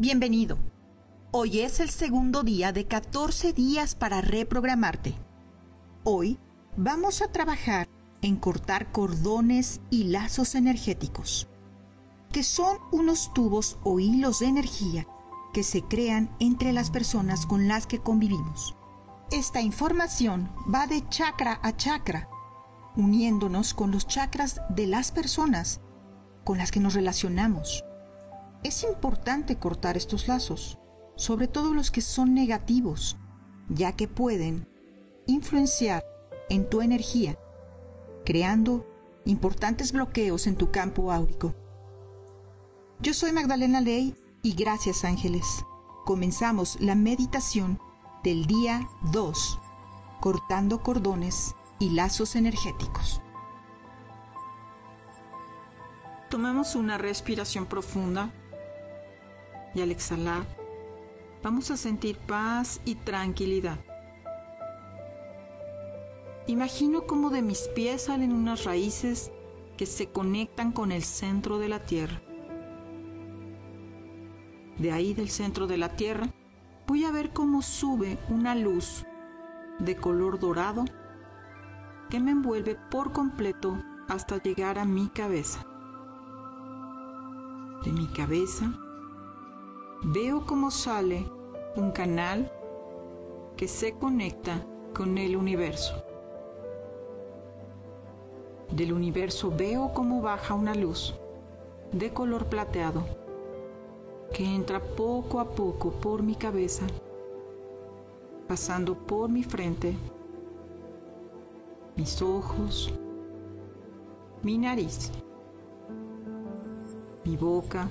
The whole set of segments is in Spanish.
Bienvenido. Hoy es el segundo día de 14 días para reprogramarte. Hoy vamos a trabajar en cortar cordones y lazos energéticos, que son unos tubos o hilos de energía que se crean entre las personas con las que convivimos. Esta información va de chakra a chakra, uniéndonos con los chakras de las personas con las que nos relacionamos. Es importante cortar estos lazos, sobre todo los que son negativos, ya que pueden influenciar en tu energía, creando importantes bloqueos en tu campo áurico. Yo soy Magdalena Ley y gracias ángeles. Comenzamos la meditación del día 2, cortando cordones y lazos energéticos. Tomamos una respiración profunda al exhalar vamos a sentir paz y tranquilidad. Imagino cómo de mis pies salen unas raíces que se conectan con el centro de la tierra. De ahí del centro de la tierra voy a ver cómo sube una luz de color dorado que me envuelve por completo hasta llegar a mi cabeza. De mi cabeza veo cómo sale un canal que se conecta con el universo. Del universo veo cómo baja una luz de color plateado que entra poco a poco por mi cabeza, pasando por mi frente, mis ojos, mi nariz, mi boca,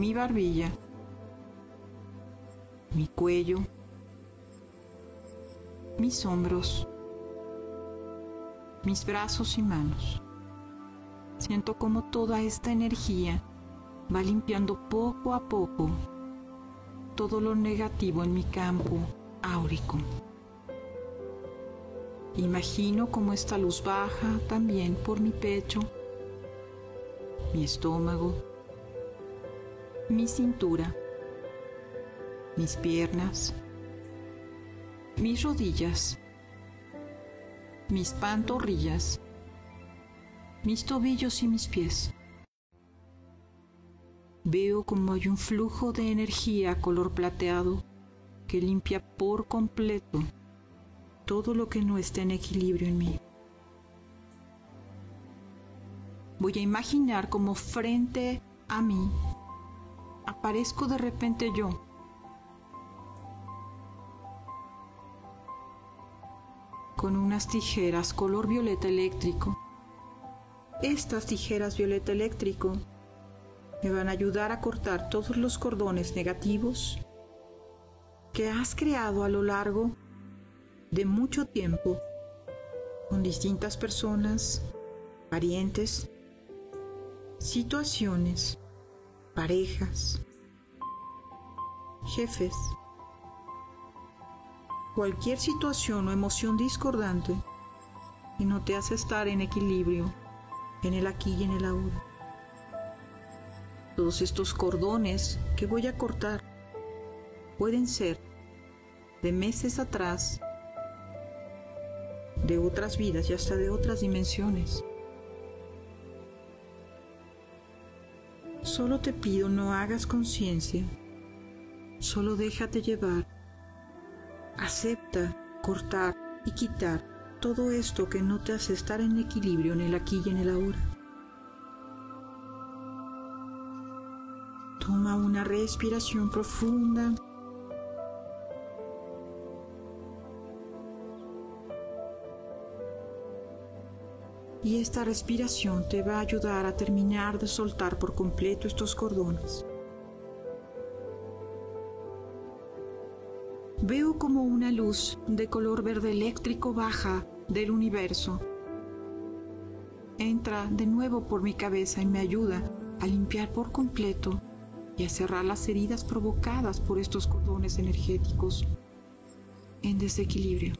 mi barbilla, mi cuello, mis hombros, mis brazos y manos. Siento como toda esta energía va limpiando poco a poco todo lo negativo en mi campo áurico. Imagino cómo esta luz baja también por mi pecho, mi estómago, mi cintura, mis piernas, mis rodillas, mis pantorrillas, mis tobillos y mis pies. Veo como hay un flujo de energía color plateado que limpia por completo todo lo que no está en equilibrio en mí. Voy a imaginar como frente a mí aparezco de repente yo. con unas tijeras color violeta eléctrico. Estas tijeras violeta eléctrico me van a ayudar a cortar todos los cordones negativos que has creado a lo largo de mucho tiempo con distintas personas, parientes, situaciones, parejas, jefes, cualquier situación o emoción discordante y no te hace estar en equilibrio en el aquí y en el ahora. Todos estos cordones que voy a cortar pueden ser de meses atrás, de otras vidas y hasta de otras dimensiones. Solo te pido no hagas conciencia, solo déjate llevar. Acepta cortar y quitar todo esto que no te hace estar en equilibrio en el aquí y en el ahora. Toma una respiración profunda. Y esta respiración te va a ayudar a terminar de soltar por completo estos cordones. Veo como una luz de color verde eléctrico baja del universo. Entra de nuevo por mi cabeza y me ayuda a limpiar por completo y a cerrar las heridas provocadas por estos cordones energéticos en desequilibrio.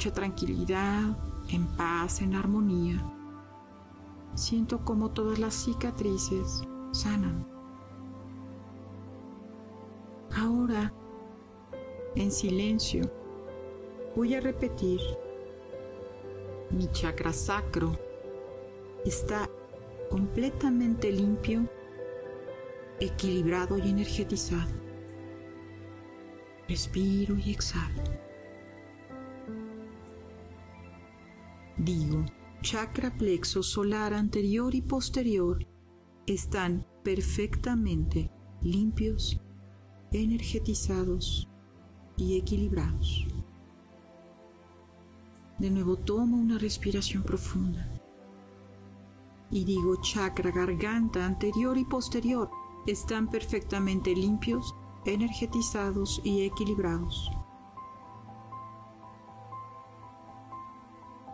Mucha tranquilidad, en paz, en armonía, siento como todas las cicatrices sanan. Ahora, en silencio, voy a repetir. Mi chakra sacro está completamente limpio, equilibrado y energetizado. Respiro y exhalo. Digo, chakra plexo solar anterior y posterior están perfectamente limpios, energetizados y equilibrados. De nuevo tomo una respiración profunda y digo chakra garganta anterior y posterior están perfectamente limpios, energetizados y equilibrados.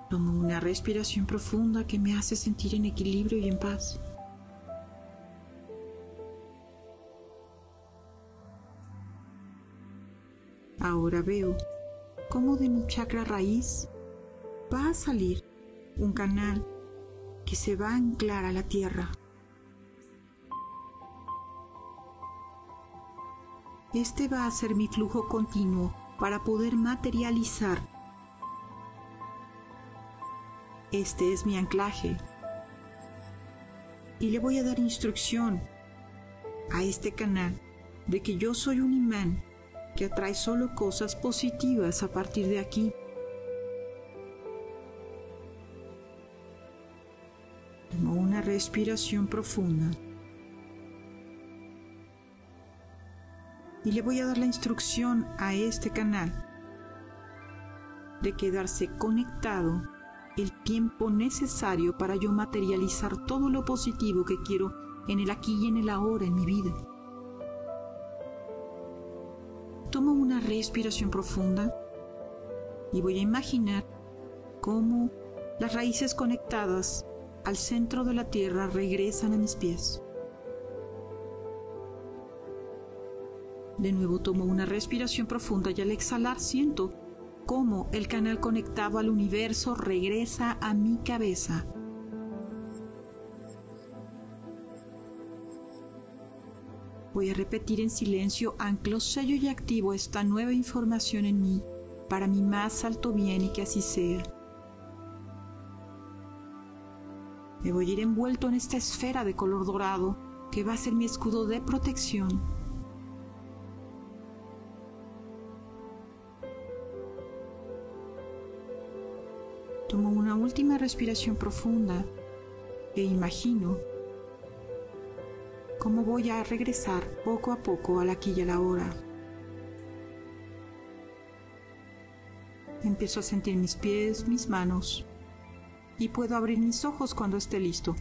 Tomo una respiración profunda que me hace sentir en equilibrio y en paz. Ahora veo cómo de mi chakra raíz va a salir un canal que se va a anclar a la tierra. Este va a ser mi flujo continuo para poder materializar. Este es mi anclaje. Y le voy a dar instrucción a este canal de que yo soy un imán que atrae solo cosas positivas a partir de aquí. Tomo una respiración profunda. Y le voy a dar la instrucción a este canal de quedarse conectado el tiempo necesario para yo materializar todo lo positivo que quiero en el aquí y en el ahora en mi vida. Tomo una respiración profunda y voy a imaginar cómo las raíces conectadas al centro de la tierra regresan a mis pies. De nuevo tomo una respiración profunda y al exhalar siento cómo el canal conectado al universo regresa a mi cabeza. Voy a repetir en silencio, anclo, sello y activo esta nueva información en mí para mi más alto bien y que así sea. Me voy a ir envuelto en esta esfera de color dorado que va a ser mi escudo de protección. Última respiración profunda e imagino cómo voy a regresar poco a poco al aquí y a la hora. Empiezo a sentir mis pies, mis manos, y puedo abrir mis ojos cuando esté listo.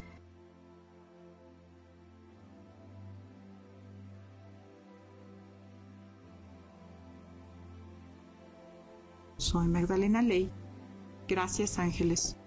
Soy Magdalena Ley. Gracias ángeles.